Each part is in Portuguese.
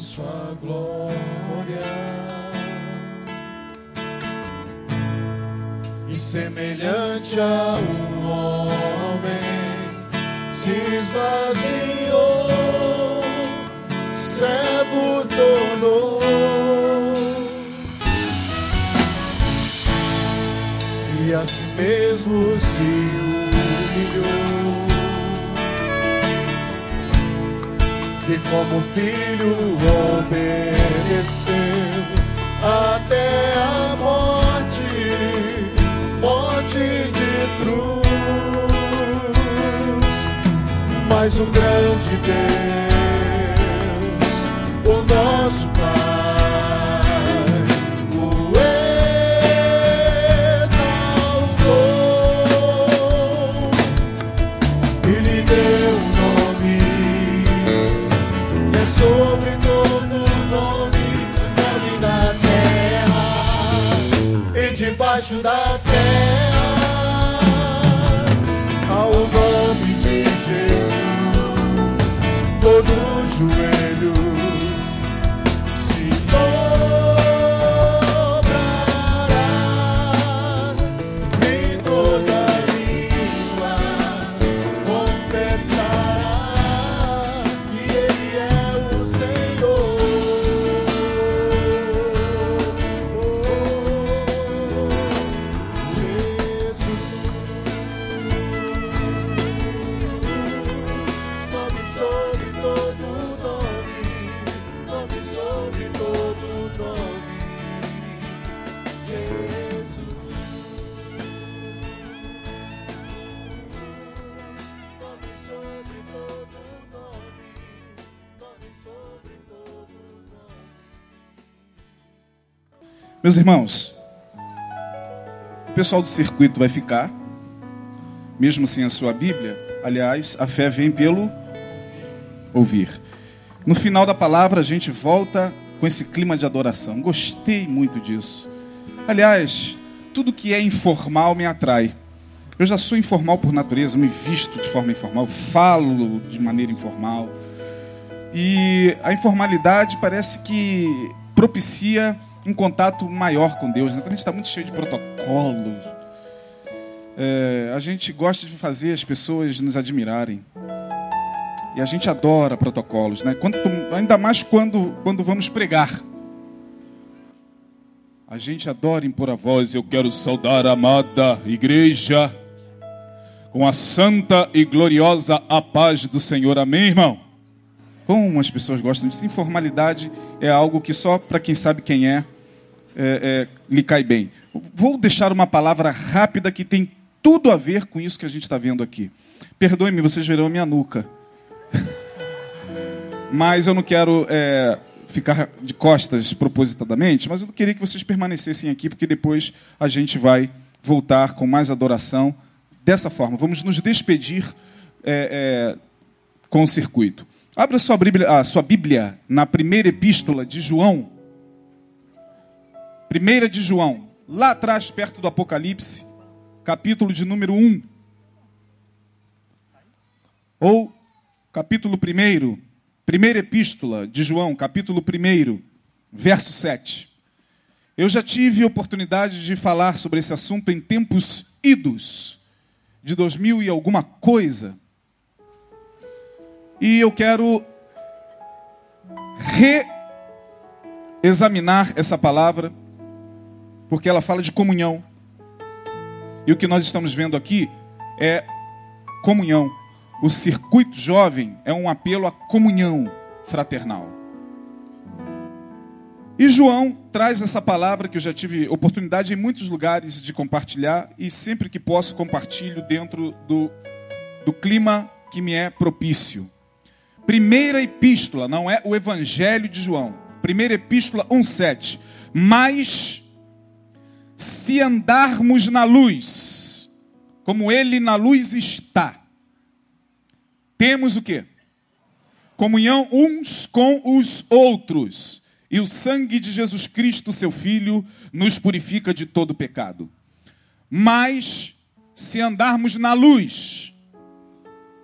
sua glória. E semelhante a um homem se esvaziou, servo tornou. E a si mesmo se humilhou. Como filho obedeceu até a morte, morte de cruz. Mas o grande Deus, debaixo da terra, ao nome de Jesus, todo joelho Meus irmãos, o pessoal do circuito vai ficar, mesmo sem a sua Bíblia. Aliás, a fé vem pelo ouvir. No final da palavra, a gente volta com esse clima de adoração. Gostei muito disso. Aliás, tudo que é informal me atrai. Eu já sou informal por natureza, me visto de forma informal, falo de maneira informal. E a informalidade parece que propicia um contato maior com Deus. Né? Quando a gente está muito cheio de protocolos, é, a gente gosta de fazer as pessoas nos admirarem. E a gente adora protocolos, né? Quanto, ainda mais quando, quando vamos pregar. A gente adora impor a voz. Eu quero saudar a amada igreja com a santa e gloriosa a paz do Senhor. Amém, irmão? Como as pessoas gostam disso. Informalidade é algo que só para quem sabe quem é, é, é, lhe cai bem. Vou deixar uma palavra rápida que tem tudo a ver com isso que a gente está vendo aqui. Perdoe-me, vocês verão a minha nuca. Mas eu não quero é, ficar de costas propositadamente, mas eu queria que vocês permanecessem aqui, porque depois a gente vai voltar com mais adoração dessa forma. Vamos nos despedir é, é, com o circuito. Abra sua Bíblia, a sua Bíblia na primeira epístola de João. Primeira de João, lá atrás, perto do Apocalipse, capítulo de número 1. Ou capítulo 1, primeira epístola de João, capítulo 1, verso 7. Eu já tive oportunidade de falar sobre esse assunto em tempos idos, de 2000 e alguma coisa. E eu quero reexaminar essa palavra, porque ela fala de comunhão. E o que nós estamos vendo aqui é comunhão. O circuito jovem é um apelo à comunhão fraternal. E João traz essa palavra que eu já tive oportunidade em muitos lugares de compartilhar e sempre que posso compartilho dentro do, do clima que me é propício. Primeira epístola, não é o Evangelho de João. Primeira epístola 1,7. Mas se andarmos na luz, como ele na luz está, temos o que? Comunhão uns com os outros. E o sangue de Jesus Cristo, seu Filho, nos purifica de todo pecado. Mas se andarmos na luz,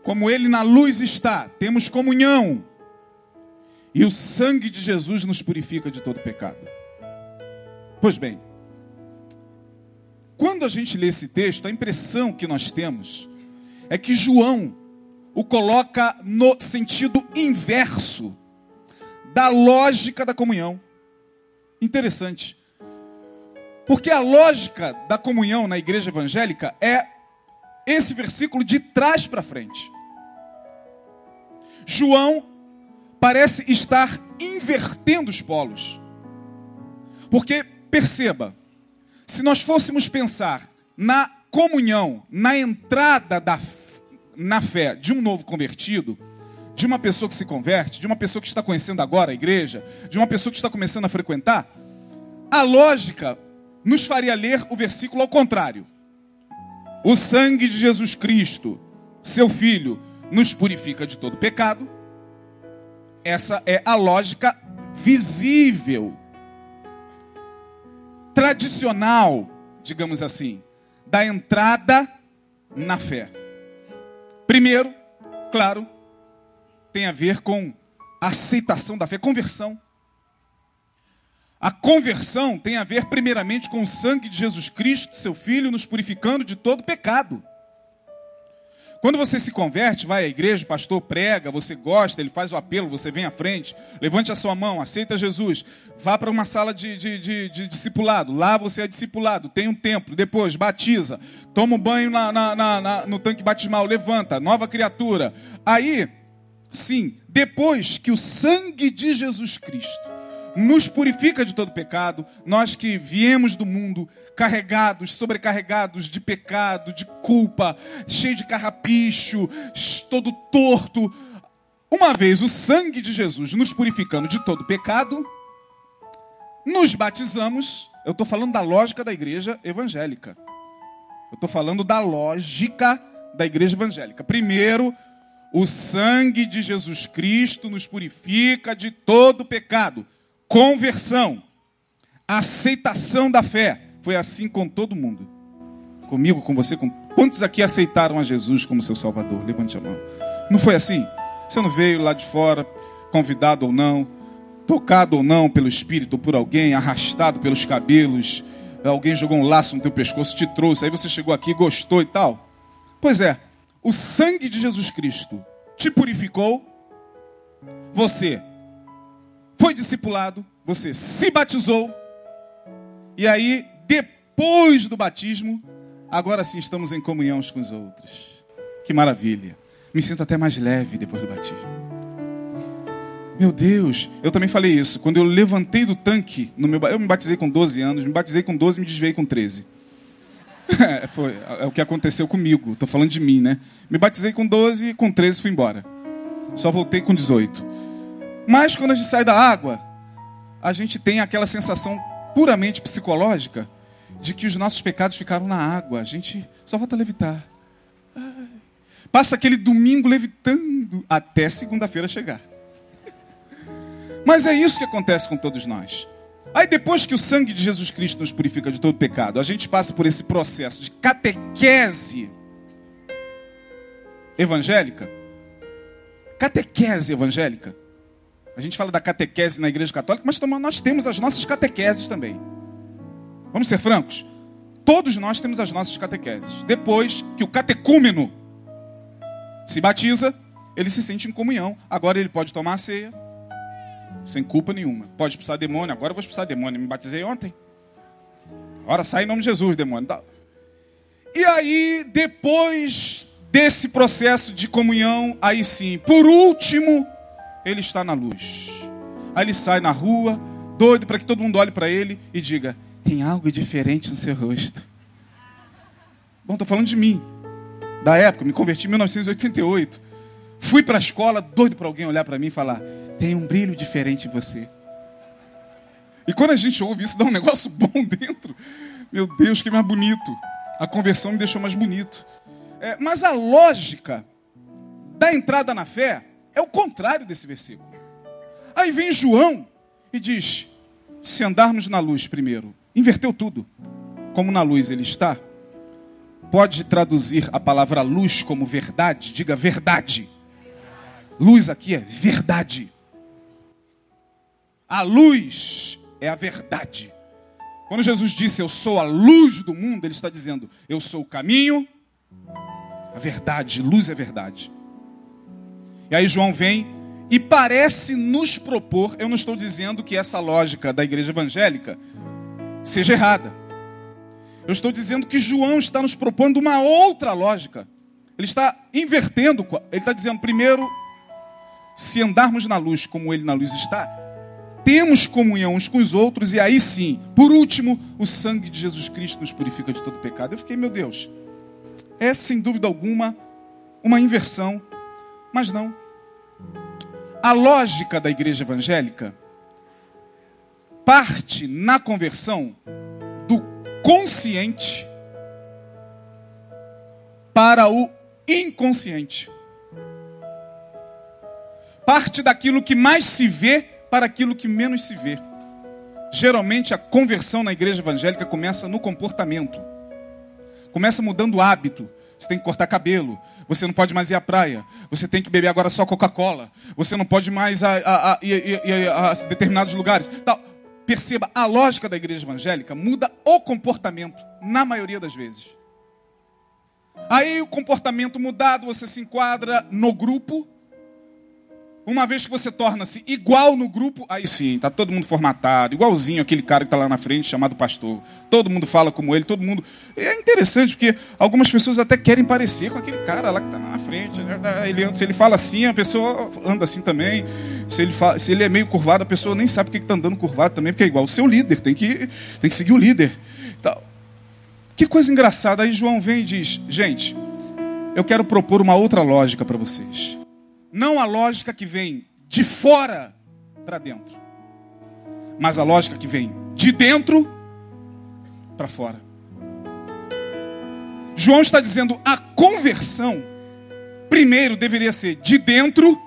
como ele na luz está, temos comunhão. E o sangue de Jesus nos purifica de todo pecado. Pois bem, quando a gente lê esse texto, a impressão que nós temos é que João o coloca no sentido inverso da lógica da comunhão. Interessante. Porque a lógica da comunhão na igreja evangélica é esse versículo de trás para frente. João parece estar invertendo os polos. Porque, perceba, se nós fôssemos pensar na comunhão, na entrada da, na fé de um novo convertido, de uma pessoa que se converte, de uma pessoa que está conhecendo agora a igreja, de uma pessoa que está começando a frequentar, a lógica nos faria ler o versículo ao contrário. O sangue de Jesus Cristo, seu Filho, nos purifica de todo pecado. Essa é a lógica visível tradicional, digamos assim, da entrada na fé. Primeiro, claro, tem a ver com a aceitação da fé, conversão. A conversão tem a ver primeiramente com o sangue de Jesus Cristo, seu Filho, nos purificando de todo pecado. Quando você se converte, vai à igreja, o pastor prega, você gosta, ele faz o apelo, você vem à frente, levante a sua mão, aceita Jesus, vá para uma sala de, de, de, de, discipulado, lá você é discipulado, tem um templo, depois batiza, toma um banho na, na, na, no tanque batismal, levanta, nova criatura. Aí, sim, depois que o sangue de Jesus Cristo nos purifica de todo pecado, nós que viemos do mundo carregados, sobrecarregados de pecado, de culpa, cheio de carrapicho, todo torto. Uma vez o sangue de Jesus nos purificando de todo pecado, nos batizamos. Eu estou falando da lógica da igreja evangélica. Eu estou falando da lógica da igreja evangélica. Primeiro, o sangue de Jesus Cristo nos purifica de todo pecado conversão, aceitação da fé. Foi assim com todo mundo. Comigo, com você, com quantos aqui aceitaram a Jesus como seu Salvador? Levante a mão. Não foi assim? Você não veio lá de fora, convidado ou não, tocado ou não pelo Espírito por alguém, arrastado pelos cabelos, alguém jogou um laço no teu pescoço, te trouxe, aí você chegou aqui, gostou e tal. Pois é, o sangue de Jesus Cristo te purificou, você foi discipulado, você se batizou, e aí, depois do batismo, agora sim estamos em comunhão uns com os outros. Que maravilha. Me sinto até mais leve depois do batismo. Meu Deus, eu também falei isso. Quando eu levantei do tanque, no meu, eu me batizei com 12 anos, me batizei com 12 e me desviei com 13. É, foi, é o que aconteceu comigo. Estou falando de mim, né? Me batizei com 12 e com 13 fui embora. Só voltei com 18. Mas quando a gente sai da água, a gente tem aquela sensação puramente psicológica de que os nossos pecados ficaram na água. A gente só volta a levitar. Passa aquele domingo levitando até segunda-feira chegar. Mas é isso que acontece com todos nós. Aí depois que o sangue de Jesus Cristo nos purifica de todo pecado, a gente passa por esse processo de catequese evangélica. Catequese evangélica a gente fala da catequese na igreja católica, mas nós temos as nossas catequeses também. Vamos ser francos? Todos nós temos as nossas catequeses. Depois que o catecúmeno se batiza, ele se sente em comunhão. Agora ele pode tomar a ceia, sem culpa nenhuma. Pode expulsar demônio, agora eu vou expulsar demônio. Me batizei ontem. Agora sai em nome de Jesus, demônio. E aí, depois desse processo de comunhão, aí sim, por último, ele está na luz. Aí ele sai na rua, doido para que todo mundo olhe para ele e diga: tem algo diferente no seu rosto. Bom, estou falando de mim, da época, me converti em 1988. Fui para a escola, doido para alguém olhar para mim e falar: tem um brilho diferente em você. E quando a gente ouve isso, dá um negócio bom dentro. Meu Deus, que mais bonito. A conversão me deixou mais bonito. É, mas a lógica da entrada na fé é o contrário desse versículo. Aí vem João e diz: se andarmos na luz primeiro, inverteu tudo. Como na luz ele está, pode traduzir a palavra luz como verdade? Diga verdade. Luz aqui é verdade. A luz é a verdade. Quando Jesus disse eu sou a luz do mundo, ele está dizendo eu sou o caminho, a verdade, luz é verdade. E aí João vem e parece nos propor, eu não estou dizendo que essa lógica da igreja evangélica seja errada. Eu estou dizendo que João está nos propondo uma outra lógica. Ele está invertendo, ele está dizendo, primeiro, se andarmos na luz como ele na luz está, temos comunhão uns com os outros, e aí sim, por último, o sangue de Jesus Cristo nos purifica de todo pecado. Eu fiquei, meu Deus, é sem dúvida alguma uma inversão, mas não. A lógica da igreja evangélica parte na conversão do consciente para o inconsciente. Parte daquilo que mais se vê para aquilo que menos se vê. Geralmente a conversão na igreja evangélica começa no comportamento. Começa mudando o hábito. Você tem que cortar cabelo. Você não pode mais ir à praia. Você tem que beber agora só Coca-Cola. Você não pode mais a, a, a, ir, a, determinados lugares. Tal. Perceba, a lógica da igreja evangélica muda o comportamento, na maioria das vezes. Aí o comportamento mudado, você se enquadra no grupo, uma vez que você torna-se igual no grupo, aí sim, está todo mundo formatado, igualzinho aquele cara que está lá na frente, chamado pastor. Todo mundo fala como ele, todo mundo. É interessante, porque algumas pessoas até querem parecer com aquele cara lá que está na frente. Né? Ele, se ele fala assim, a pessoa anda assim também. Se ele, fala, se ele é meio curvado, a pessoa nem sabe porque está andando curvado também, porque é igual o seu líder, tem que, tem que seguir o líder. Então, que coisa engraçada. Aí João vem e diz: gente, eu quero propor uma outra lógica para vocês. Não a lógica que vem de fora para dentro, mas a lógica que vem de dentro para fora. João está dizendo a conversão primeiro deveria ser de dentro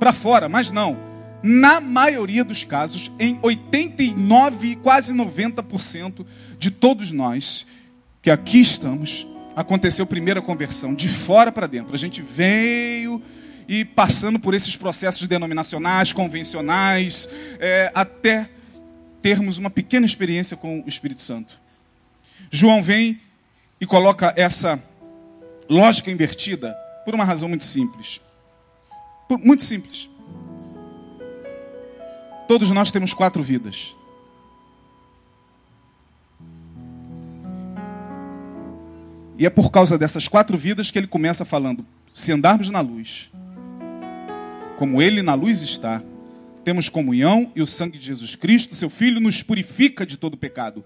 para fora, mas não. Na maioria dos casos, em 89, quase 90% de todos nós que aqui estamos, aconteceu primeiro a conversão de fora para dentro. A gente veio e passando por esses processos denominacionais, convencionais, é, até termos uma pequena experiência com o Espírito Santo. João vem e coloca essa lógica invertida por uma razão muito simples. Por, muito simples. Todos nós temos quatro vidas. E é por causa dessas quatro vidas que ele começa falando: se andarmos na luz, como ele na luz está, temos comunhão e o sangue de Jesus Cristo, seu Filho, nos purifica de todo pecado.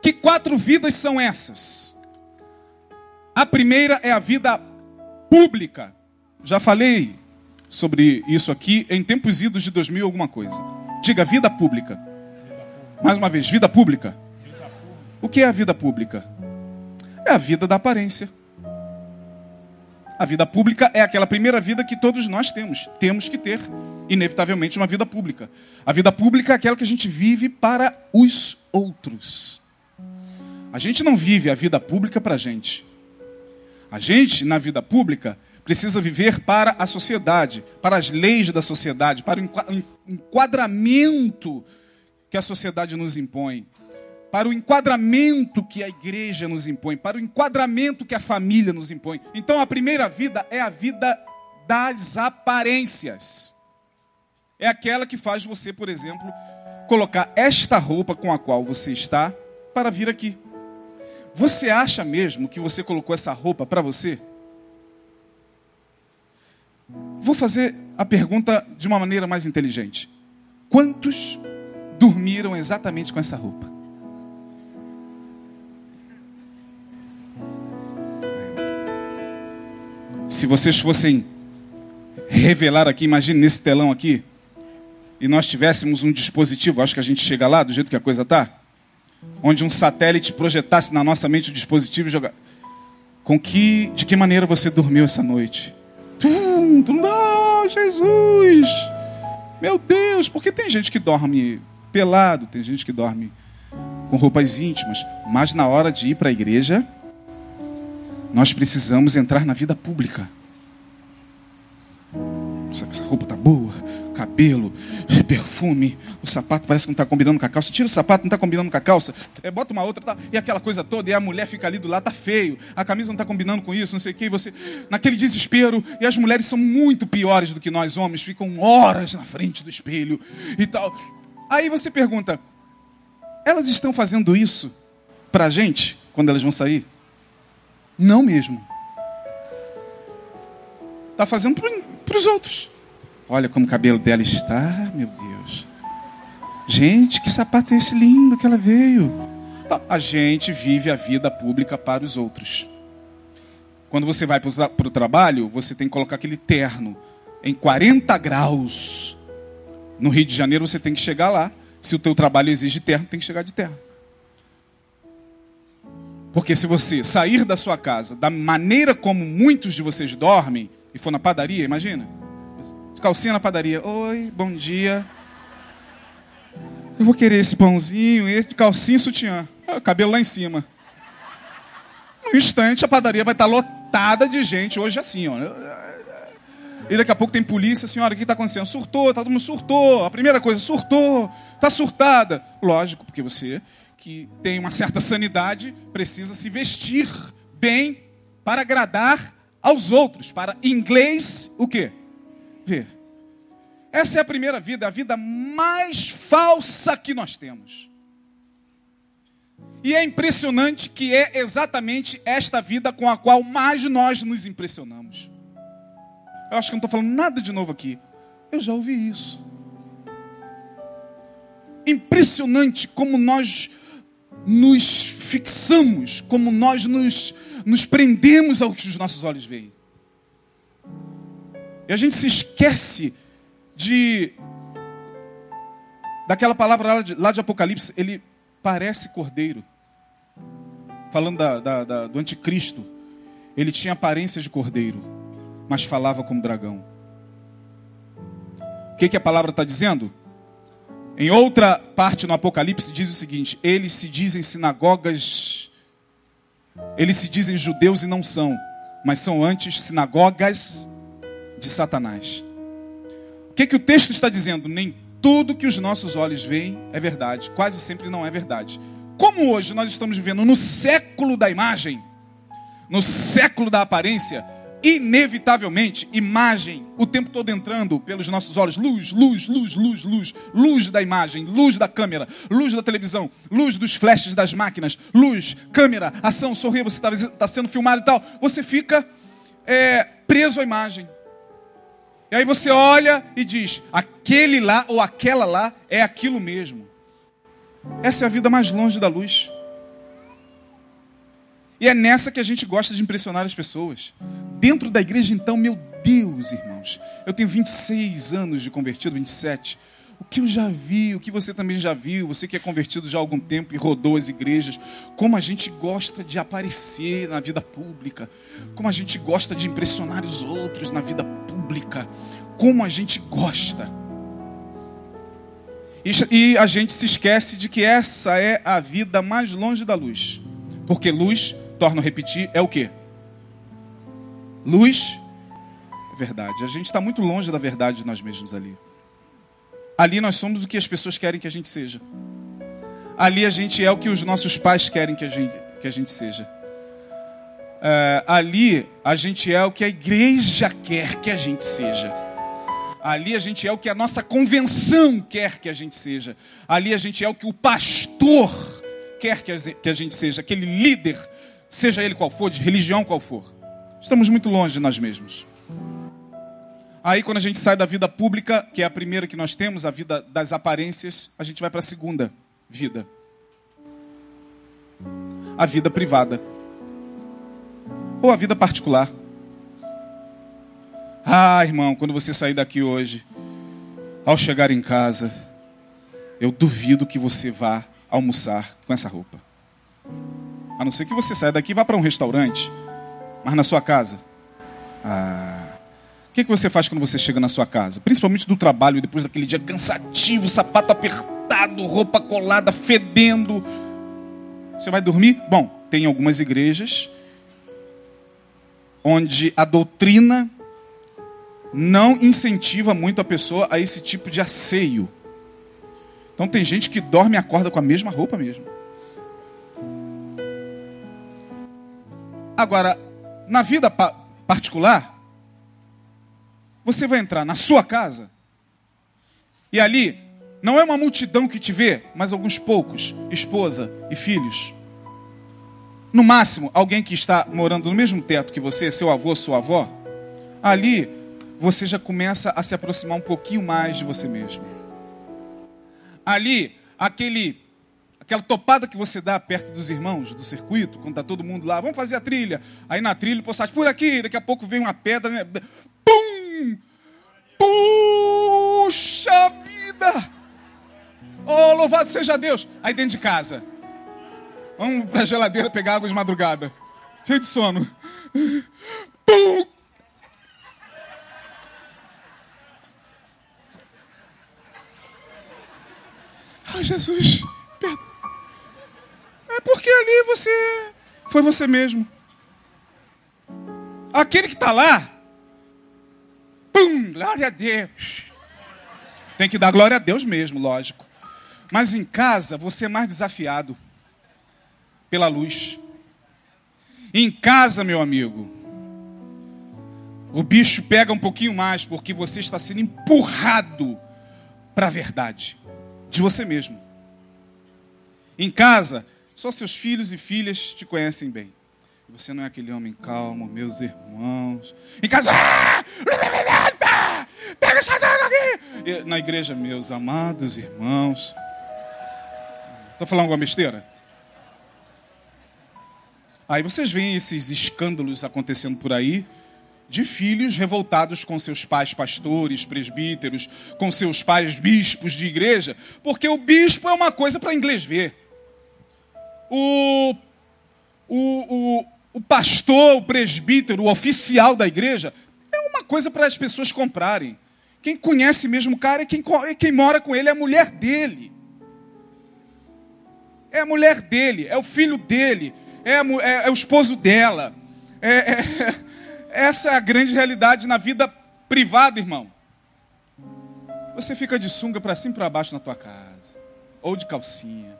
Que quatro vidas são essas? A primeira é a vida pública. Já falei sobre isso aqui em tempos idos de 2000 alguma coisa. Diga vida pública. Mais uma vez, vida pública. O que é a vida pública? É a vida da aparência. A vida pública é aquela primeira vida que todos nós temos. Temos que ter, inevitavelmente, uma vida pública. A vida pública é aquela que a gente vive para os outros. A gente não vive a vida pública para a gente. A gente, na vida pública, precisa viver para a sociedade, para as leis da sociedade, para o enquadramento que a sociedade nos impõe para o enquadramento que a igreja nos impõe, para o enquadramento que a família nos impõe. Então a primeira vida é a vida das aparências. É aquela que faz você, por exemplo, colocar esta roupa com a qual você está para vir aqui. Você acha mesmo que você colocou essa roupa para você? Vou fazer a pergunta de uma maneira mais inteligente. Quantos dormiram exatamente com essa roupa? Se vocês fossem revelar aqui, imagine nesse telão aqui, e nós tivéssemos um dispositivo, acho que a gente chega lá do jeito que a coisa está, onde um satélite projetasse na nossa mente o dispositivo e jogar. Com que, de que maneira você dormiu essa noite? Tum, tum, oh, Jesus! Meu Deus, porque tem gente que dorme pelado, tem gente que dorme com roupas íntimas, mas na hora de ir para a igreja, nós precisamos entrar na vida pública. Essa roupa tá boa, cabelo perfume, o sapato parece que não está combinando com a calça. Tira o sapato, não está combinando com a calça. É, bota uma outra, tá, e aquela coisa toda. E a mulher fica ali do lado, tá feio. A camisa não está combinando com isso, não sei o que. Você, naquele desespero. E as mulheres são muito piores do que nós homens, ficam horas na frente do espelho e tal. Aí você pergunta: elas estão fazendo isso para a gente quando elas vão sair? Não mesmo. Está fazendo para os outros. Olha como o cabelo dela está, meu Deus. Gente, que sapato é esse lindo que ela veio? A gente vive a vida pública para os outros. Quando você vai para o trabalho, você tem que colocar aquele terno em 40 graus. No Rio de Janeiro você tem que chegar lá. Se o teu trabalho exige terno, tem que chegar de terno. Porque se você sair da sua casa da maneira como muitos de vocês dormem e for na padaria, imagina calcinha na padaria. Oi, bom dia. Eu vou querer esse pãozinho, esse calcinha e sutiã. Ah, cabelo lá em cima. No instante, a padaria vai estar lotada de gente. Hoje assim, ó. E daqui a pouco tem polícia, senhora, o que está acontecendo? Surtou, tá todo mundo surtou. A primeira coisa, surtou, está surtada. Lógico, porque você que tem uma certa sanidade precisa se vestir bem para agradar aos outros. Para inglês, o quê? ver. Essa é a primeira vida, a vida mais falsa que nós temos. E é impressionante que é exatamente esta vida com a qual mais nós nos impressionamos. Eu acho que não estou falando nada de novo aqui. Eu já ouvi isso. Impressionante como nós nos fixamos, como nós nos, nos prendemos ao que os nossos olhos veem. E a gente se esquece de daquela palavra lá de, lá de Apocalipse, ele parece cordeiro. Falando da, da, da, do anticristo, ele tinha aparência de cordeiro, mas falava como dragão. O que, que a palavra está dizendo? Em outra parte no Apocalipse diz o seguinte: eles se dizem sinagogas, eles se dizem judeus e não são, mas são antes sinagogas de Satanás. O que, que o texto está dizendo? Nem tudo que os nossos olhos veem é verdade, quase sempre não é verdade. Como hoje nós estamos vivendo no século da imagem, no século da aparência, inevitavelmente, imagem o tempo todo entrando pelos nossos olhos, luz, luz, luz, luz, luz, luz da imagem, luz da câmera, luz da televisão, luz dos flashes das máquinas, luz, câmera, ação, sorrir, você está tá sendo filmado e tal, você fica é, preso à imagem. E aí você olha e diz: aquele lá ou aquela lá é aquilo mesmo. Essa é a vida mais longe da luz. E é nessa que a gente gosta de impressionar as pessoas. Dentro da igreja, então, meu Deus, irmãos, eu tenho 26 anos de convertido, 27 o que eu já vi, o que você também já viu, você que é convertido já há algum tempo e rodou as igrejas, como a gente gosta de aparecer na vida pública, como a gente gosta de impressionar os outros na vida pública, como a gente gosta. E a gente se esquece de que essa é a vida mais longe da luz. Porque luz, torno a repetir, é o que? Luz é verdade. A gente está muito longe da verdade de nós mesmos ali. Ali nós somos o que as pessoas querem que a gente seja. Ali a gente é o que os nossos pais querem que a gente, que a gente seja. É, ali a gente é o que a igreja quer que a gente seja. Ali a gente é o que a nossa convenção quer que a gente seja. Ali a gente é o que o pastor quer que a gente seja. Aquele líder, seja ele qual for, de religião qual for. Estamos muito longe de nós mesmos. Aí, quando a gente sai da vida pública, que é a primeira que nós temos, a vida das aparências, a gente vai para a segunda vida a vida privada ou a vida particular. Ah, irmão, quando você sair daqui hoje, ao chegar em casa, eu duvido que você vá almoçar com essa roupa. A não ser que você saia daqui e vá para um restaurante, mas na sua casa. Ah, que, que você faz quando você chega na sua casa? Principalmente do trabalho, depois daquele dia cansativo, sapato apertado, roupa colada, fedendo. Você vai dormir? Bom, tem algumas igrejas onde a doutrina não incentiva muito a pessoa a esse tipo de asseio. Então tem gente que dorme e acorda com a mesma roupa mesmo. Agora, na vida pa particular, você vai entrar na sua casa e ali não é uma multidão que te vê, mas alguns poucos, esposa e filhos. No máximo, alguém que está morando no mesmo teto que você, seu avô, sua avó. Ali, você já começa a se aproximar um pouquinho mais de você mesmo. Ali, aquele aquela topada que você dá perto dos irmãos do circuito, quando está todo mundo lá, vamos fazer a trilha. Aí na trilha, postagem por aqui, daqui a pouco vem uma pedra, né? Pum! Puxa vida! Oh, louvado seja Deus! Aí dentro de casa. Vamos para a geladeira pegar água de madrugada. Cheio de sono. Pum! Ai, Jesus, perdoa. É porque ali você foi você mesmo. Aquele que está lá, pum, glória a Deus. Tem que dar glória a Deus mesmo, lógico. Mas em casa você é mais desafiado pela luz. Em casa, meu amigo, o bicho pega um pouquinho mais porque você está sendo empurrado para a verdade de você mesmo. Em casa, só seus filhos e filhas te conhecem bem. Você não é aquele homem calmo, meus irmãos. Em casa, ah! pega essa droga aqui. Na igreja, meus amados irmãos. Estou falando alguma besteira? Aí vocês veem esses escândalos acontecendo por aí, de filhos revoltados com seus pais pastores, presbíteros, com seus pais bispos de igreja, porque o bispo é uma coisa para inglês ver. O, o, o, o pastor, o presbítero, o oficial da igreja, é uma coisa para as pessoas comprarem. Quem conhece mesmo o cara é quem, quem mora com ele, é a mulher dele. É a mulher dele, é o filho dele, é, é, é o esposo dela. É, é, essa é a grande realidade na vida privada, irmão. Você fica de sunga para cima e para baixo na tua casa, ou de calcinha.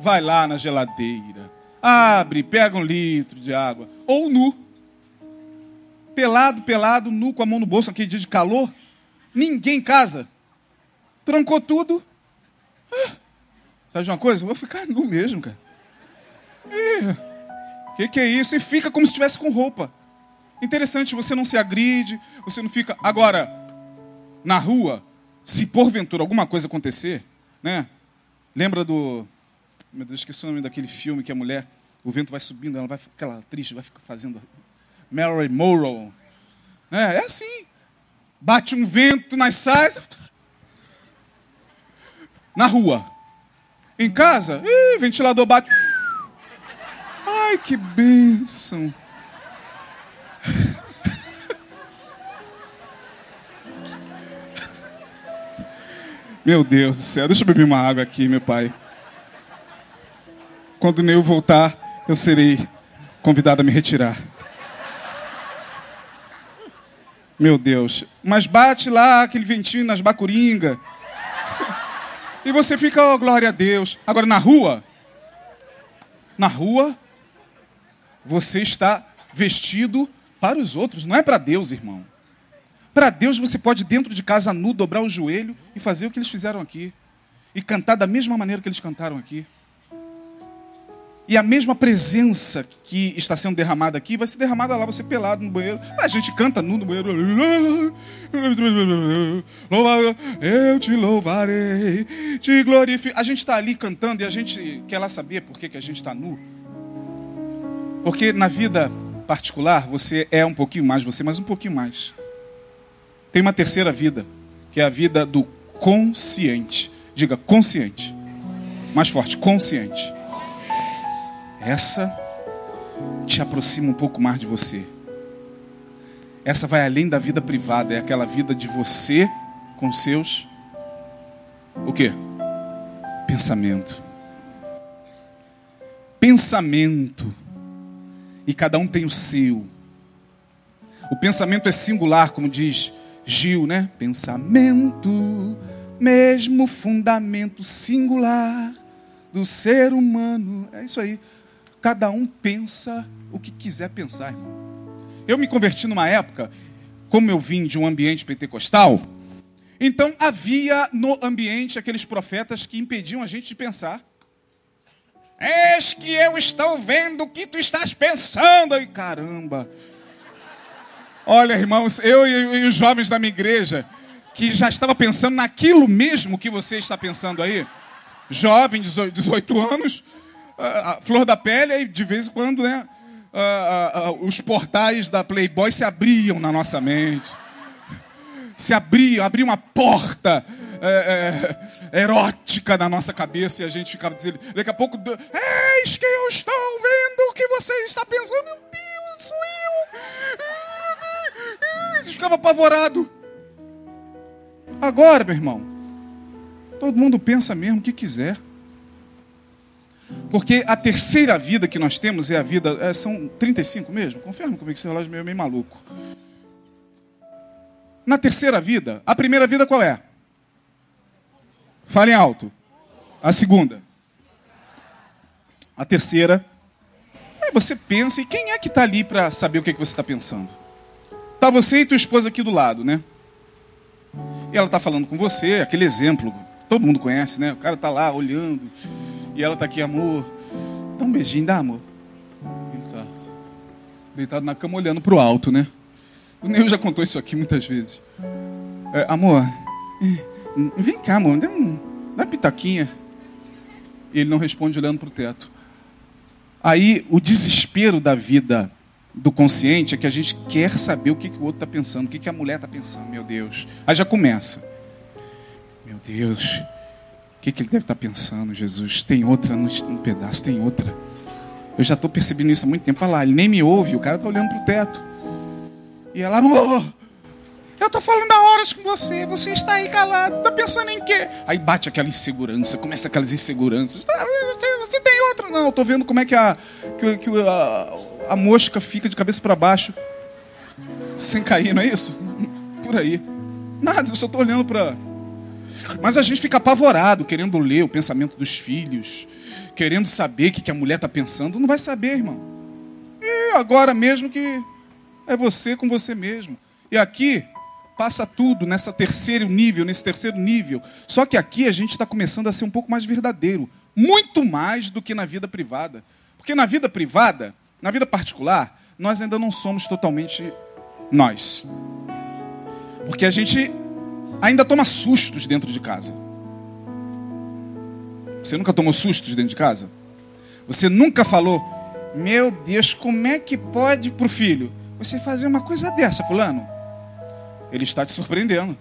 Vai lá na geladeira, abre, pega um litro de água, ou nu. Pelado, pelado, nu, com a mão no bolso, aquele dia de calor. Ninguém em casa. Trancou tudo. Ah, sabe de uma coisa? Vou ficar nu mesmo, cara. O que, que é isso? E fica como se estivesse com roupa. Interessante, você não se agride, você não fica. Agora, na rua, se porventura alguma coisa acontecer, né? Lembra do. Meu Deus, esqueci o nome daquele filme que a mulher, o vento vai subindo, ela vai aquela triste, vai ficar fazendo. Mary Morrow. É, é assim. Bate um vento nas saias. Na rua. Em casa, ih, ventilador bate. Ai, que bênção. Meu Deus do céu, deixa eu beber uma água aqui, meu pai. Quando o Neu voltar, eu serei convidado a me retirar. Meu Deus. Mas bate lá aquele ventinho nas bacuringas. E você fica, oh, glória a Deus. Agora na rua, na rua, você está vestido para os outros, não é para Deus, irmão. Para Deus você pode, dentro de casa nu, dobrar o joelho e fazer o que eles fizeram aqui. E cantar da mesma maneira que eles cantaram aqui. E a mesma presença que está sendo derramada aqui vai ser derramada lá, você pelado no banheiro. A gente canta nu no banheiro. Eu te louvarei, te glorifico. A gente está ali cantando e a gente quer lá saber por que, que a gente está nu. Porque na vida particular você é um pouquinho mais você, mas um pouquinho mais. Tem uma terceira vida, que é a vida do consciente. Diga consciente. Mais forte, consciente. Essa te aproxima um pouco mais de você. Essa vai além da vida privada, é aquela vida de você com seus o quê? Pensamento. Pensamento e cada um tem o seu. O pensamento é singular, como diz Gil, né? Pensamento mesmo fundamento singular do ser humano. É isso aí. Cada um pensa o que quiser pensar, irmão. Eu me converti numa época, como eu vim de um ambiente pentecostal, então havia no ambiente aqueles profetas que impediam a gente de pensar. Eis que eu estou vendo o que tu estás pensando. Ai, caramba. Olha, irmãos, eu e, os jovens da minha igreja, que já estava pensando naquilo mesmo que você está pensando aí. Jovem, 18 anos, a flor da pele, e de vez em quando, né? os portais da Playboy se abriam na nossa mente. Se abriam, abriam uma porta é, é, erótica na nossa cabeça e a gente ficava dizendo, daqui a pouco, eis que eu estou vendo o que você está pensando. Meu Deus, sou eu. Ficava apavorado. Agora, meu irmão, todo mundo pensa mesmo o que quiser. Porque a terceira vida que nós temos é a vida. É, são 35 mesmo? Confirma comigo que esse relógio é meio, meio maluco. Na terceira vida, a primeira vida qual é? Falem alto. A segunda. A terceira. Aí você pensa, e quem é que está ali para saber o que, é que você está pensando? Tá você e tua esposa aqui do lado, né? E ela está falando com você, aquele exemplo, todo mundo conhece, né? O cara está lá olhando, e ela está aqui, amor, dá um beijinho, dá, amor. Ele está deitado na cama olhando para o alto, né? O Neil já contou isso aqui muitas vezes. É, amor, vem cá, amor, dá, um, dá uma pitaquinha. E ele não responde olhando para o teto. Aí o desespero da vida do consciente é que a gente quer saber o que, que o outro está pensando, o que, que a mulher está pensando, meu Deus. Aí já começa. Meu Deus, o que, que ele deve estar tá pensando, Jesus? Tem outra no, no pedaço, tem outra. Eu já estou percebendo isso há muito tempo. Olha lá, ele nem me ouve, o cara está olhando para o teto. E ela, amor, eu estou falando há horas com você, você está aí calado, está pensando em quê? Aí bate aquela insegurança, começa aquelas inseguranças. Tá, você, você tem outra? Não, estou vendo como é que a, que, que a, a mosca fica de cabeça para baixo, sem cair, não é isso? Por aí. Nada, eu só estou olhando para. Mas a gente fica apavorado, querendo ler o pensamento dos filhos, querendo saber o que a mulher está pensando. Não vai saber, irmão. E agora mesmo que é você com você mesmo. E aqui passa tudo nessa terceiro nível, nesse terceiro nível. Só que aqui a gente está começando a ser um pouco mais verdadeiro, muito mais do que na vida privada. Porque na vida privada na vida particular, nós ainda não somos totalmente nós. Porque a gente ainda toma sustos dentro de casa. Você nunca tomou sustos dentro de casa? Você nunca falou, meu Deus, como é que pode para o filho você fazer uma coisa dessa, fulano? Ele está te surpreendendo.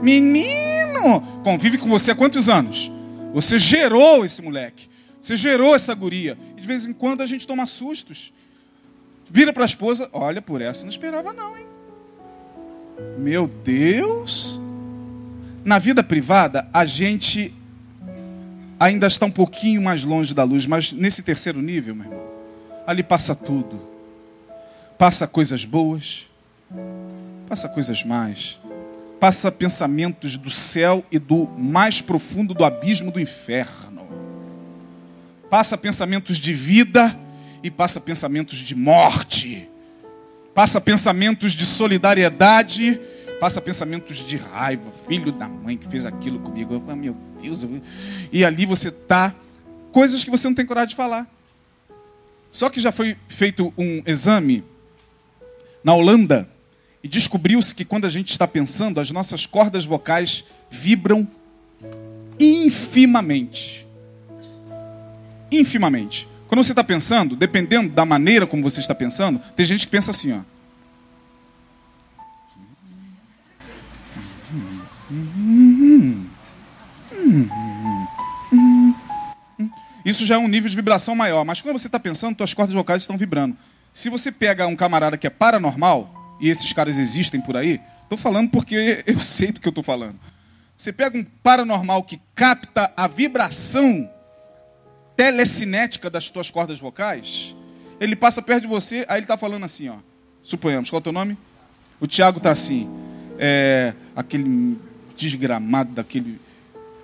Menino, convive com você há quantos anos? Você gerou esse moleque. Você gerou essa guria. E de vez em quando a gente toma sustos. Vira para a esposa, olha, por essa não esperava não, hein? Meu Deus! Na vida privada, a gente ainda está um pouquinho mais longe da luz, mas nesse terceiro nível, meu irmão, ali passa tudo. Passa coisas boas, passa coisas más, passa pensamentos do céu e do mais profundo do abismo do inferno passa pensamentos de vida e passa pensamentos de morte, passa pensamentos de solidariedade, passa pensamentos de raiva, filho da mãe que fez aquilo comigo, oh, meu Deus, e ali você está, coisas que você não tem coragem de falar. Só que já foi feito um exame na Holanda e descobriu-se que quando a gente está pensando, as nossas cordas vocais vibram infimamente infimamente. Quando você está pensando, dependendo da maneira como você está pensando, tem gente que pensa assim, ó. Isso já é um nível de vibração maior, mas quando você está pensando, suas cordas vocais estão vibrando. Se você pega um camarada que é paranormal, e esses caras existem por aí, estou falando porque eu sei do que eu estou falando. Você pega um paranormal que capta a vibração telecinética das tuas cordas vocais, ele passa perto de você, aí ele está falando assim, ó. Suponhamos, qual é o teu nome? O Tiago está assim, é, aquele desgramado daquele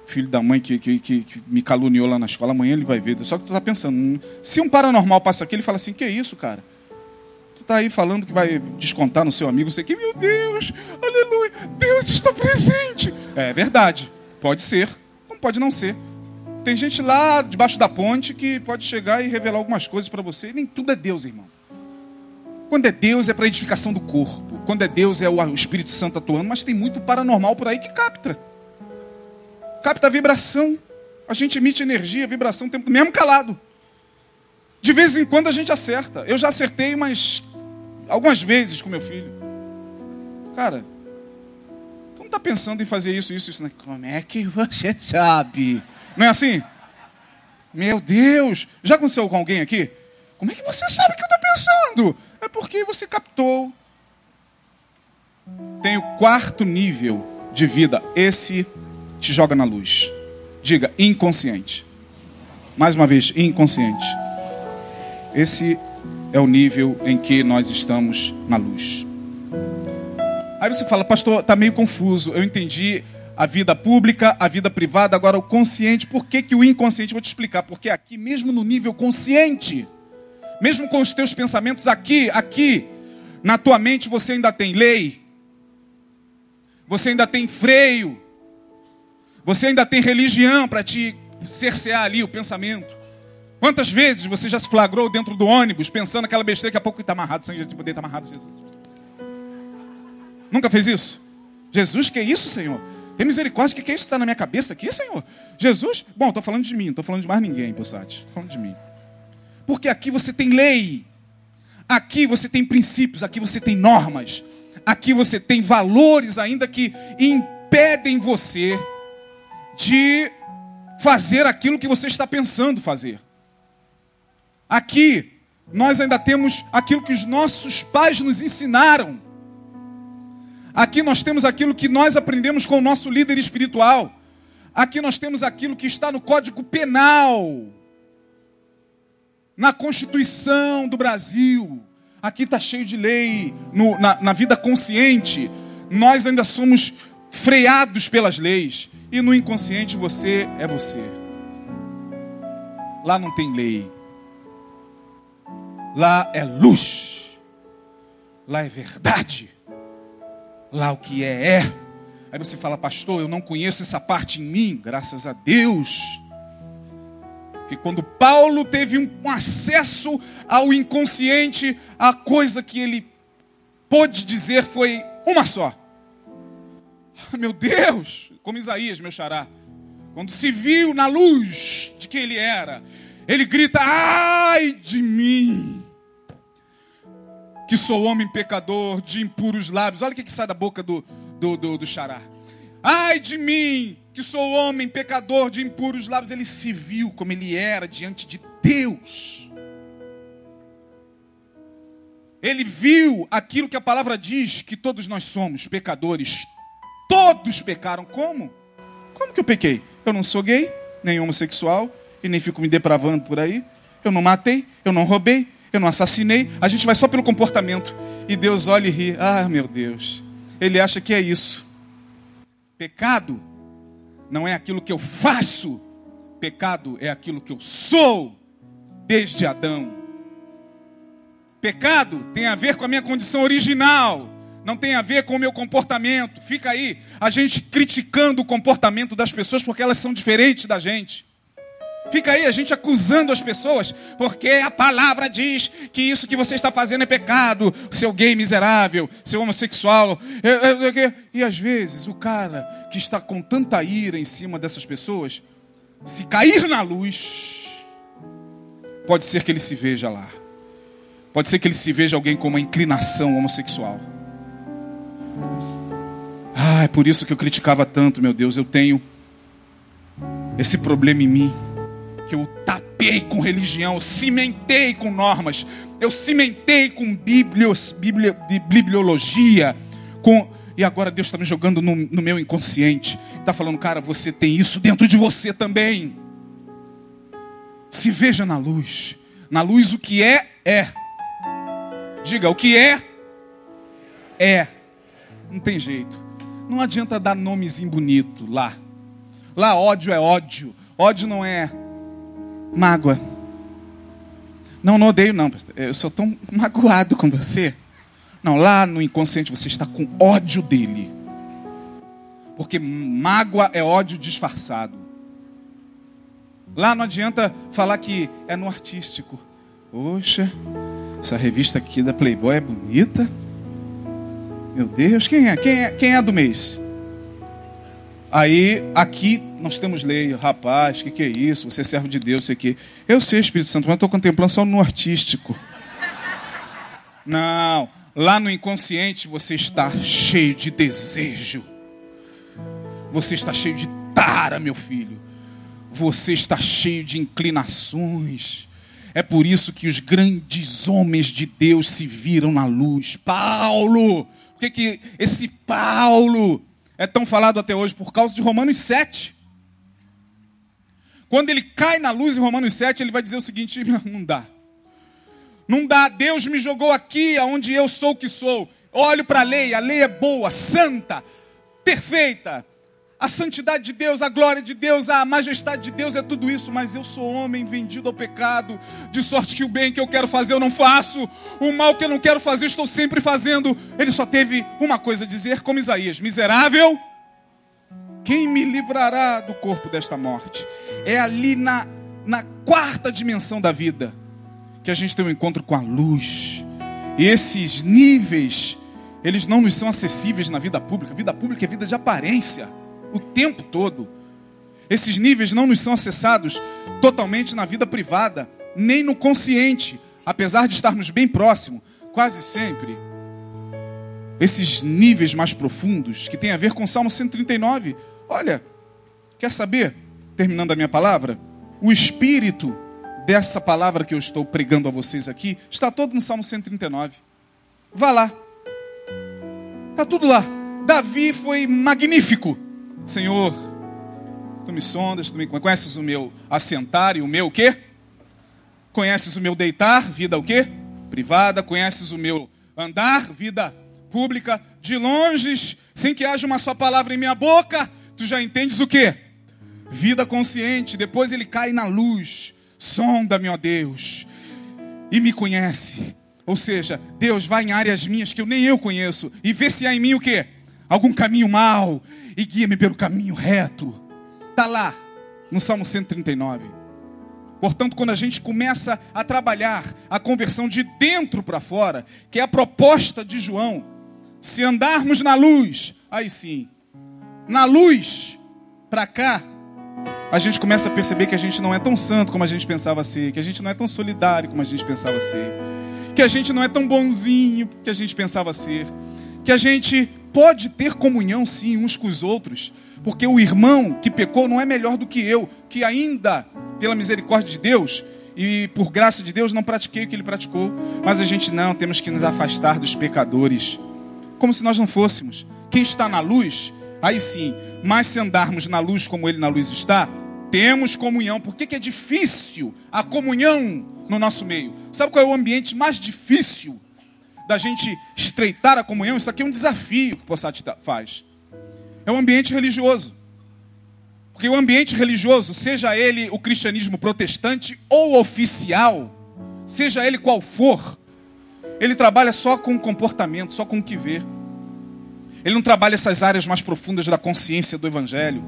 filho da mãe que, que, que, me caluniou lá na escola. Amanhã ele vai ver. Só que tu tá pensando, hum, se um paranormal passa aqui, ele fala assim: que isso, cara? Tu tá aí falando que vai descontar no seu amigo, sei que, meu Deus, aleluia, Deus está presente. É verdade, pode ser, como pode não ser. Tem gente lá debaixo da ponte que pode chegar e revelar algumas coisas para você. Nem tudo é Deus, irmão. Quando é Deus é para edificação do corpo. Quando é Deus é o Espírito Santo atuando. Mas tem muito paranormal por aí que capta. Capta a vibração. A gente emite energia, vibração, tempo mesmo calado. De vez em quando a gente acerta. Eu já acertei, mas algumas vezes com meu filho. Cara, tu não está pensando em fazer isso, isso, isso. Né? Como é que você sabe? Não é assim? Meu Deus! Já aconteceu com alguém aqui? Como é que você sabe o que eu estou pensando? É porque você captou. Tem o quarto nível de vida. Esse te joga na luz. Diga, inconsciente. Mais uma vez, inconsciente. Esse é o nível em que nós estamos na luz. Aí você fala, pastor, está meio confuso. Eu entendi a vida pública, a vida privada, agora o consciente. Por que, que o inconsciente? Vou te explicar. Porque aqui, mesmo no nível consciente, mesmo com os teus pensamentos aqui, aqui, na tua mente você ainda tem lei, você ainda tem freio, você ainda tem religião para te cercear ali o pensamento. Quantas vezes você já se flagrou dentro do ônibus pensando aquela besteira que a pouco está amarrado, sem Jesus poder estar amarrado, Jesus? Nunca fez isso? Jesus, que é isso, Senhor? Tem misericórdia, o que é isso que está na minha cabeça aqui, Senhor? Jesus? Bom, estou falando de mim, não estou falando de mais ninguém, Possati. Estou falando de mim. Porque aqui você tem lei, aqui você tem princípios, aqui você tem normas, aqui você tem valores ainda que impedem você de fazer aquilo que você está pensando fazer. Aqui nós ainda temos aquilo que os nossos pais nos ensinaram. Aqui nós temos aquilo que nós aprendemos com o nosso líder espiritual. Aqui nós temos aquilo que está no Código Penal, na Constituição do Brasil. Aqui está cheio de lei, no, na, na vida consciente. Nós ainda somos freados pelas leis. E no inconsciente você é você. Lá não tem lei. Lá é luz. Lá é verdade. Lá o que é, é. Aí você fala, pastor, eu não conheço essa parte em mim, graças a Deus. Que quando Paulo teve um acesso ao inconsciente, a coisa que ele pôde dizer foi uma só. Ah, meu Deus, como Isaías, meu xará. Quando se viu na luz de quem ele era, ele grita: Ai de mim! Que sou homem pecador, de impuros lábios. Olha o que, que sai da boca do, do, do, do xará. Ai de mim, que sou homem pecador, de impuros lábios. Ele se viu como ele era diante de Deus. Ele viu aquilo que a palavra diz que todos nós somos pecadores. Todos pecaram. Como? Como que eu pequei? Eu não sou gay, nem homossexual, e nem fico me depravando por aí. Eu não matei, eu não roubei, eu não assassinei, a gente vai só pelo comportamento. E Deus olha e ri. Ah, meu Deus. Ele acha que é isso. Pecado não é aquilo que eu faço, pecado é aquilo que eu sou desde Adão. Pecado tem a ver com a minha condição original, não tem a ver com o meu comportamento. Fica aí a gente criticando o comportamento das pessoas porque elas são diferentes da gente. Fica aí a gente acusando as pessoas, porque a palavra diz que isso que você está fazendo é pecado, seu gay miserável, seu homossexual. E às vezes o cara que está com tanta ira em cima dessas pessoas, se cair na luz, pode ser que ele se veja lá. Pode ser que ele se veja alguém com uma inclinação homossexual. Ah, é por isso que eu criticava tanto, meu Deus. Eu tenho esse problema em mim eu tapei com religião, eu cimentei com normas, eu cimentei com biblios, bibli, bibliologia, com e agora Deus está me jogando no, no meu inconsciente. Está falando, cara, você tem isso dentro de você também. Se veja na luz. Na luz o que é, é. Diga, o que é, é. Não tem jeito. Não adianta dar nomezinho bonito lá. Lá ódio é ódio. Ódio não é mágoa. Não, não odeio não, pastor. Eu sou tão magoado com você. Não, lá no inconsciente você está com ódio dele. Porque mágoa é ódio disfarçado. Lá não adianta falar que é no artístico. Poxa, essa revista aqui da Playboy é bonita. Meu Deus, quem é? Quem é, quem é do mês? Aí, aqui nós temos lei, rapaz, o que, que é isso? Você é servo de Deus, sei que. Eu sei, Espírito Santo, mas estou contemplando só no artístico. Não, lá no inconsciente você está cheio de desejo. Você está cheio de tara, meu filho. Você está cheio de inclinações. É por isso que os grandes homens de Deus se viram na luz. Paulo, por que, que esse Paulo é tão falado até hoje? Por causa de Romanos 7. Quando ele cai na luz em Romanos 7, ele vai dizer o seguinte: não dá. Não dá, Deus me jogou aqui aonde eu sou o que sou. Olho para a lei, a lei é boa, santa, perfeita. A santidade de Deus, a glória de Deus, a majestade de Deus é tudo isso, mas eu sou homem vendido ao pecado, de sorte que o bem que eu quero fazer eu não faço, o mal que eu não quero fazer estou sempre fazendo. Ele só teve uma coisa a dizer, como Isaías: miserável, quem me livrará do corpo desta morte? É ali na, na quarta dimensão da vida que a gente tem um encontro com a luz. E esses níveis, eles não nos são acessíveis na vida pública. Vida pública é vida de aparência o tempo todo. Esses níveis não nos são acessados totalmente na vida privada, nem no consciente, apesar de estarmos bem próximos, quase sempre. Esses níveis mais profundos, que tem a ver com Salmo 139. Olha, quer saber, terminando a minha palavra, o espírito dessa palavra que eu estou pregando a vocês aqui está todo no Salmo 139. Vá lá. Está tudo lá. Davi foi magnífico. Senhor, tu me sondas, tu me conheces o meu assentar e o meu quê? Conheces o meu deitar, vida o quê? Privada, conheces o meu andar, vida pública, de longe, sem que haja uma só palavra em minha boca, tu já entendes o quê? Vida consciente, depois ele cai na luz, sonda-me, ó Deus, e me conhece. Ou seja, Deus vai em áreas minhas que eu nem eu conheço e vê se há em mim o quê? Algum caminho mal e guia-me pelo caminho reto. Está lá, no Salmo 139. Portanto, quando a gente começa a trabalhar a conversão de dentro para fora, que é a proposta de João, se andarmos na luz, aí sim, na luz, para cá, a gente começa a perceber que a gente não é tão santo como a gente pensava ser, que a gente não é tão solidário como a gente pensava ser, que a gente não é tão bonzinho que a gente pensava ser, que a gente pode ter comunhão sim uns com os outros, porque o irmão que pecou não é melhor do que eu, que ainda, pela misericórdia de Deus e por graça de Deus, não pratiquei o que ele praticou. Mas a gente não, temos que nos afastar dos pecadores, como se nós não fôssemos. Quem está na luz, aí sim, mas se andarmos na luz como ele na luz está, temos comunhão. Por que, que é difícil a comunhão no nosso meio? Sabe qual é o ambiente mais difícil da gente estreitar a comunhão, isso aqui é um desafio que o Possat faz. É um ambiente religioso. Porque o ambiente religioso, seja ele o cristianismo protestante ou oficial, seja ele qual for, ele trabalha só com o comportamento, só com o que vê. Ele não trabalha essas áreas mais profundas da consciência do evangelho,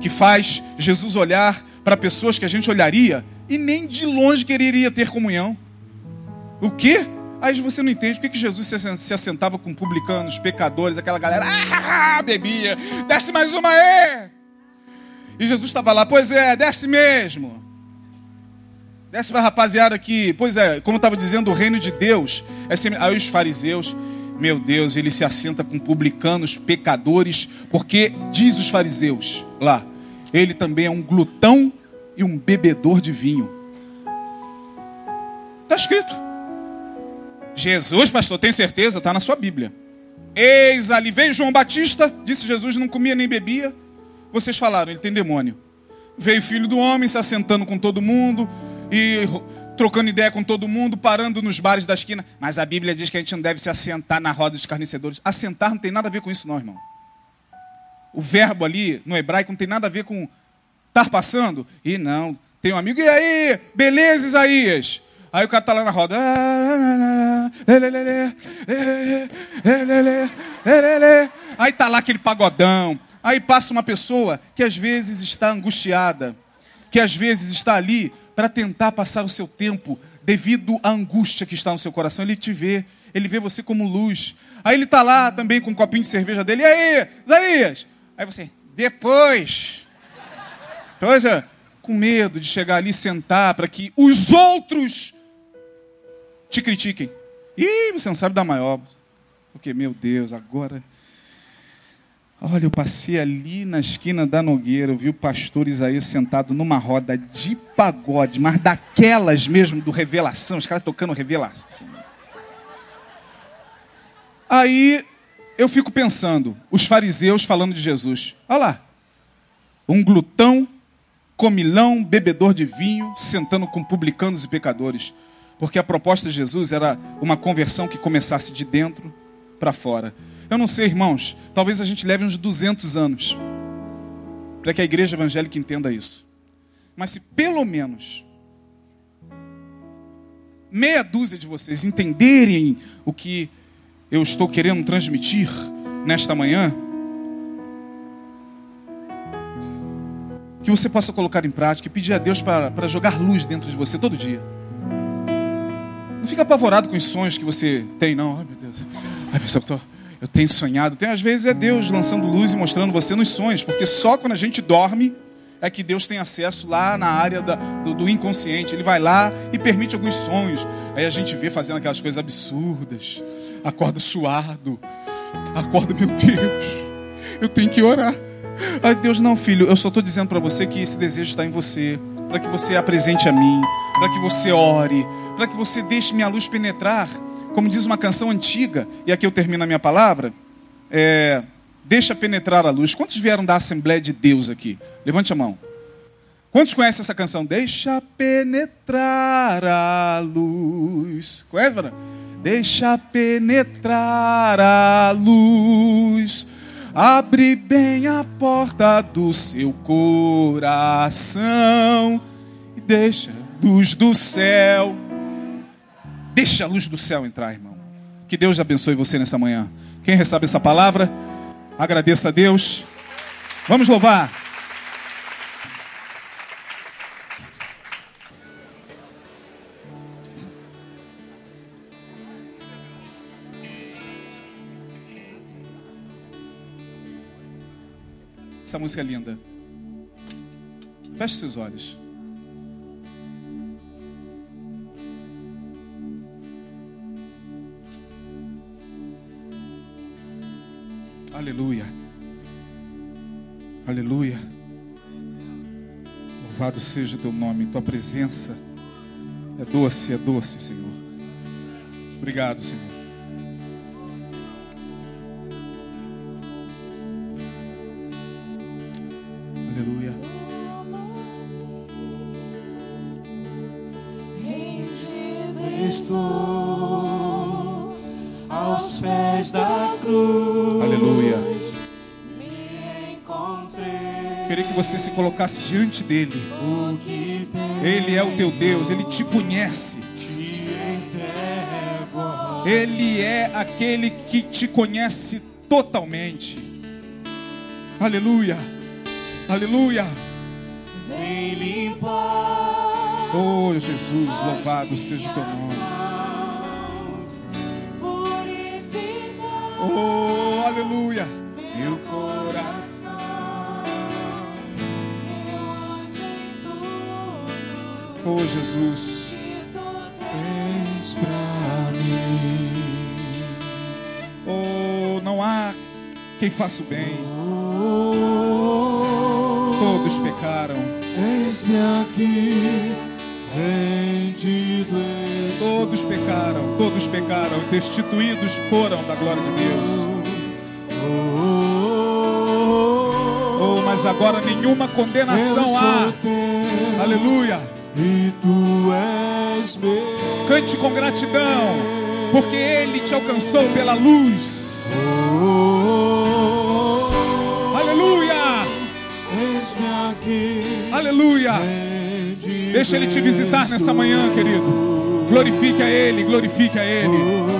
que faz Jesus olhar para pessoas que a gente olharia e nem de longe quereria ter comunhão. O quê? Aí você não entende por que Jesus se assentava com publicanos, pecadores, aquela galera, ah, bebia, desce mais uma aí. E Jesus estava lá, pois é, desce mesmo. Desce para a rapaziada aqui, pois é, como eu estava dizendo, o reino de Deus é sempre. Aí os fariseus, meu Deus, ele se assenta com publicanos, pecadores, porque diz os fariseus lá, ele também é um glutão e um bebedor de vinho. Está escrito. Jesus, pastor, tem certeza? Está na sua Bíblia. Eis ali, veio João Batista, disse Jesus, não comia nem bebia. Vocês falaram, ele tem demônio. Veio o filho do homem, se assentando com todo mundo e trocando ideia com todo mundo, parando nos bares da esquina. Mas a Bíblia diz que a gente não deve se assentar na roda dos carnecedores. Assentar não tem nada a ver com isso, não, irmão. o verbo ali no hebraico não tem nada a ver com estar passando. E não, tem um amigo, e aí, beleza, Isaías? Aí o cara tá lá na roda. Aí tá lá aquele pagodão. Aí passa uma pessoa que às vezes está angustiada, que às vezes está ali para tentar passar o seu tempo devido à angústia que está no seu coração. Ele te vê, ele vê você como luz. Aí ele está lá também com um copinho de cerveja dele. E aí, Isaías? Aí você, depois. Coisa com medo de chegar ali sentar para que os outros te critiquem. Ih, você não sabe dar maior. Porque, meu Deus, agora. Olha, eu passei ali na esquina da Nogueira, eu vi o pastor Isaías sentado numa roda de pagode, mas daquelas mesmo do Revelação, os caras tocando Revelação. Aí eu fico pensando, os fariseus falando de Jesus. Olha lá, um glutão, comilão, bebedor de vinho, sentando com publicanos e pecadores. Porque a proposta de Jesus era uma conversão que começasse de dentro para fora. Eu não sei, irmãos, talvez a gente leve uns 200 anos para que a igreja evangélica entenda isso. Mas se pelo menos meia dúzia de vocês entenderem o que eu estou querendo transmitir nesta manhã, que você possa colocar em prática e pedir a Deus para, para jogar luz dentro de você todo dia. Não fica apavorado com os sonhos que você tem, não. Ai, meu Deus. Ai, pessoal, eu, tô, eu tenho sonhado. Tem, às vezes é Deus lançando luz e mostrando você nos sonhos, porque só quando a gente dorme é que Deus tem acesso lá na área da, do, do, inconsciente. Ele vai lá e permite alguns sonhos. Aí a gente vê fazendo aquelas coisas absurdas. Acorda suado. Acorda, meu Deus. Eu tenho que orar. Ai, Deus, não, filho. Eu só estou dizendo para você que esse desejo está em você. Para que você apresente a mim. Para que você ore para que você deixe minha luz penetrar. Como diz uma canção antiga, e aqui eu termino a minha palavra, é, deixa penetrar a luz. Quantos vieram da Assembleia de Deus aqui? Levante a mão. Quantos conhecem essa canção? Deixa penetrar a luz. Conhece, Bara? Deixa penetrar a luz. Abre bem a porta do seu coração e deixa luz do céu Deixa a luz do céu entrar, irmão. Que Deus abençoe você nessa manhã. Quem recebe essa palavra, agradeça a Deus. Vamos louvar. Essa música é linda. Feche seus olhos. Aleluia. Aleluia. Louvado seja o teu nome, tua presença é doce, é doce, Senhor. Obrigado, Senhor. Se colocasse diante dele. Ele é o teu Deus, ele te conhece. Ele é aquele que te conhece totalmente. Aleluia. Aleluia. Vem limpar. Oh, Jesus, louvado seja o teu nome. Oh, aleluia. meu. Oh, Jesus. tens pra mim. Oh, não há quem faça o bem. Todos pecaram. Eis-me aqui, rendido Todos pecaram. Todos pecaram. Destituídos foram da glória de Deus. Oh, mas agora nenhuma condenação há. Aleluia e tu és meu. Cante com gratidão, porque Ele te alcançou pela luz. Oh, oh, oh, Aleluia! Aqui, Aleluia! Deixa Ele te visitar nessa manhã, querido. Glorifique a Ele, glorifique a Ele.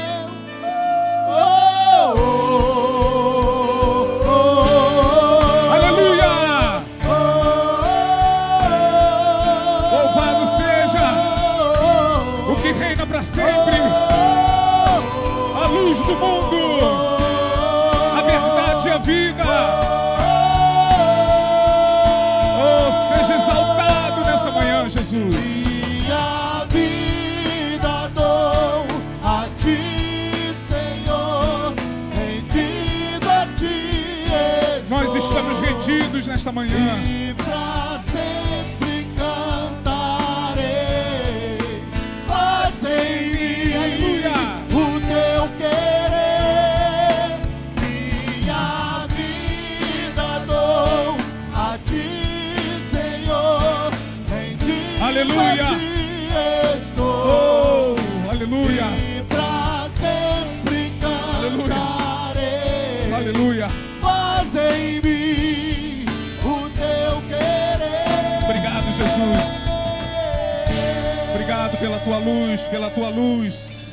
Tua luz, pela tua luz.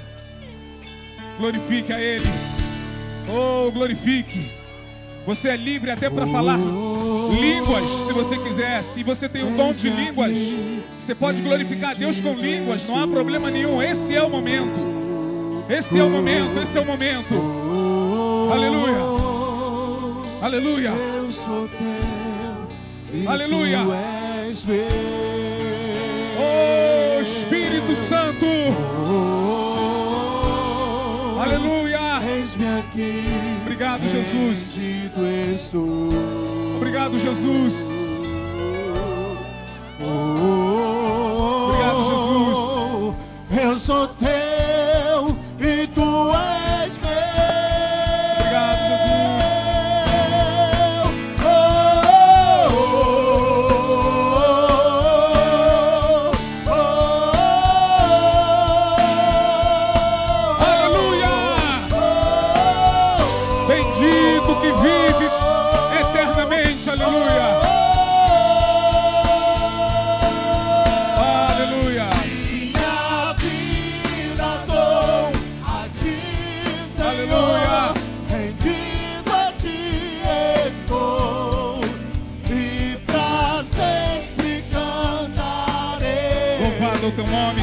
Glorifique a Ele. Oh, glorifique. Você é livre até para falar línguas, se você quiser. Se você tem o dom de línguas, você pode glorificar a Deus com línguas, não há problema nenhum. Esse é o momento. Esse é o momento, esse é o momento. Aleluia. Aleluia. Aleluia. Espírito Santo. Oh, Aleluia. Obrigado, Jesus. Obrigado, Jesus. Obrigado, Jesus. Eu sou teu Louvado o teu nome.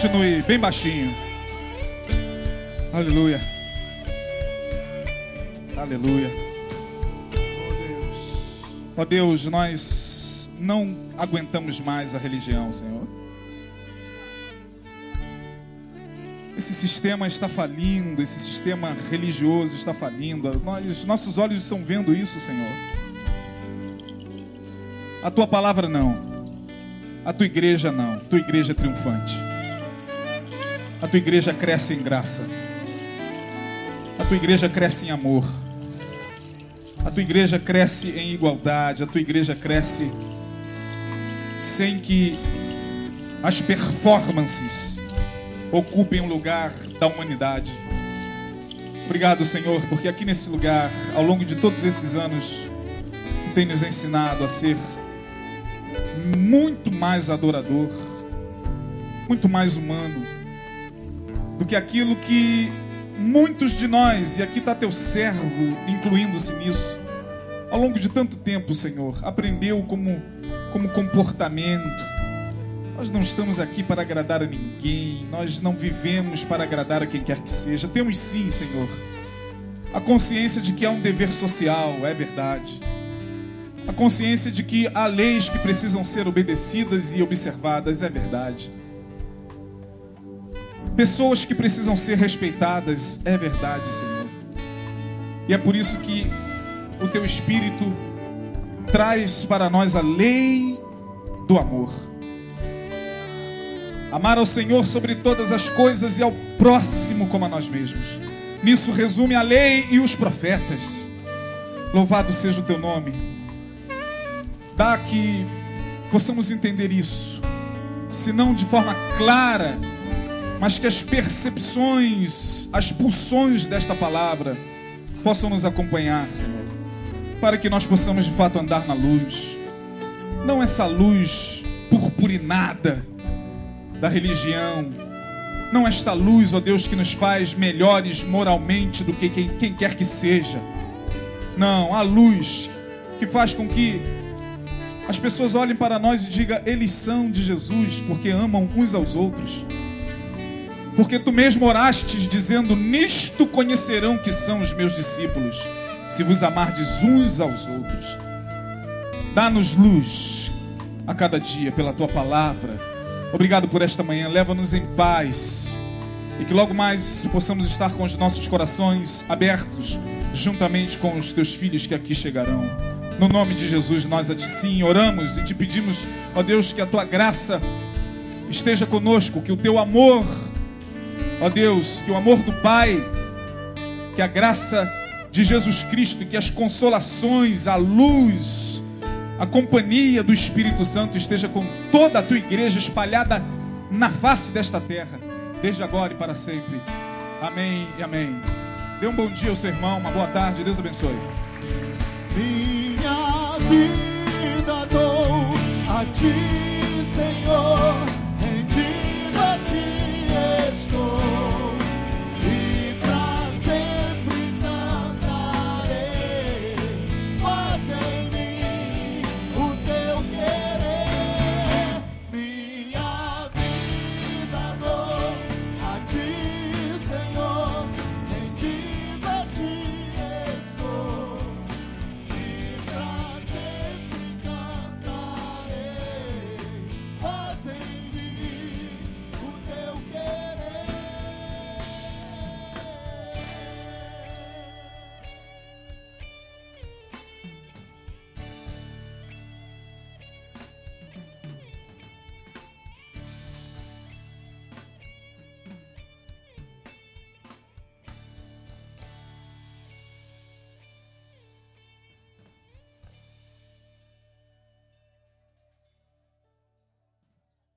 Continue bem baixinho. Aleluia. Aleluia. Oh Deus. Ó Deus, nós não aguentamos mais a religião, Senhor. Esse sistema está falindo, esse sistema religioso está falindo. Nós, nossos olhos estão vendo isso, Senhor. A tua palavra não. A tua igreja não. A tua igreja é triunfante. A tua igreja cresce em graça. A tua igreja cresce em amor. A tua igreja cresce em igualdade, a tua igreja cresce sem que as performances ocupem o lugar da humanidade. Obrigado, Senhor, porque aqui nesse lugar, ao longo de todos esses anos, tem nos ensinado a ser muito mais adorador, muito mais humano do que aquilo que muitos de nós, e aqui está teu servo, incluindo-se nisso, ao longo de tanto tempo, Senhor, aprendeu como, como comportamento. Nós não estamos aqui para agradar a ninguém, nós não vivemos para agradar a quem quer que seja. Temos sim, Senhor, a consciência de que há um dever social, é verdade. A consciência de que há leis que precisam ser obedecidas e observadas, é verdade. Pessoas que precisam ser respeitadas, é verdade, Senhor. E é por isso que o teu Espírito traz para nós a lei do amor. Amar ao Senhor sobre todas as coisas e ao próximo como a nós mesmos. Nisso resume a lei e os profetas. Louvado seja o teu nome. Dá que possamos entender isso, se não de forma clara, mas que as percepções, as pulsões desta palavra possam nos acompanhar, Senhor, para que nós possamos de fato andar na luz. Não essa luz purpurinada da religião, não esta luz, ó Deus, que nos faz melhores moralmente do que quem, quem quer que seja. Não, a luz que faz com que as pessoas olhem para nós e digam: eles são de Jesus, porque amam uns aos outros. Porque tu mesmo orastes dizendo: Nisto conhecerão que são os meus discípulos, se vos amardes uns aos outros. Dá-nos luz a cada dia pela tua palavra. Obrigado por esta manhã. Leva-nos em paz. E que logo mais possamos estar com os nossos corações abertos, juntamente com os teus filhos que aqui chegarão. No nome de Jesus, nós a ti sim oramos e te pedimos, ó Deus, que a tua graça esteja conosco, que o teu amor, ó Deus, que o amor do Pai, que a graça de Jesus Cristo, que as consolações, a luz, a companhia do Espírito Santo esteja com toda a tua igreja espalhada na face desta terra, desde agora e para sempre. Amém e amém. Dê um bom dia ao seu irmão, uma boa tarde, Deus abençoe. Minha vida dou a ti, Senhor.